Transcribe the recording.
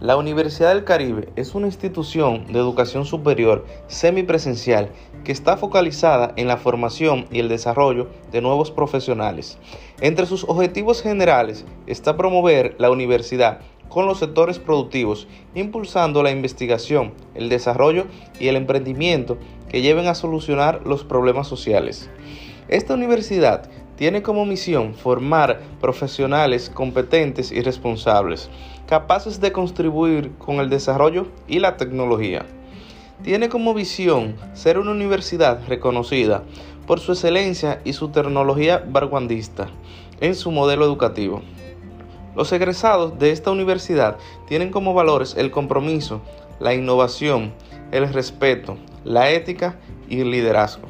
La Universidad del Caribe es una institución de educación superior semipresencial que está focalizada en la formación y el desarrollo de nuevos profesionales. Entre sus objetivos generales está promover la universidad con los sectores productivos, impulsando la investigación, el desarrollo y el emprendimiento que lleven a solucionar los problemas sociales. Esta universidad tiene como misión formar profesionales competentes y responsables, capaces de contribuir con el desarrollo y la tecnología. Tiene como visión ser una universidad reconocida por su excelencia y su tecnología vanguardista en su modelo educativo. Los egresados de esta universidad tienen como valores el compromiso, la innovación, el respeto, la ética y el liderazgo.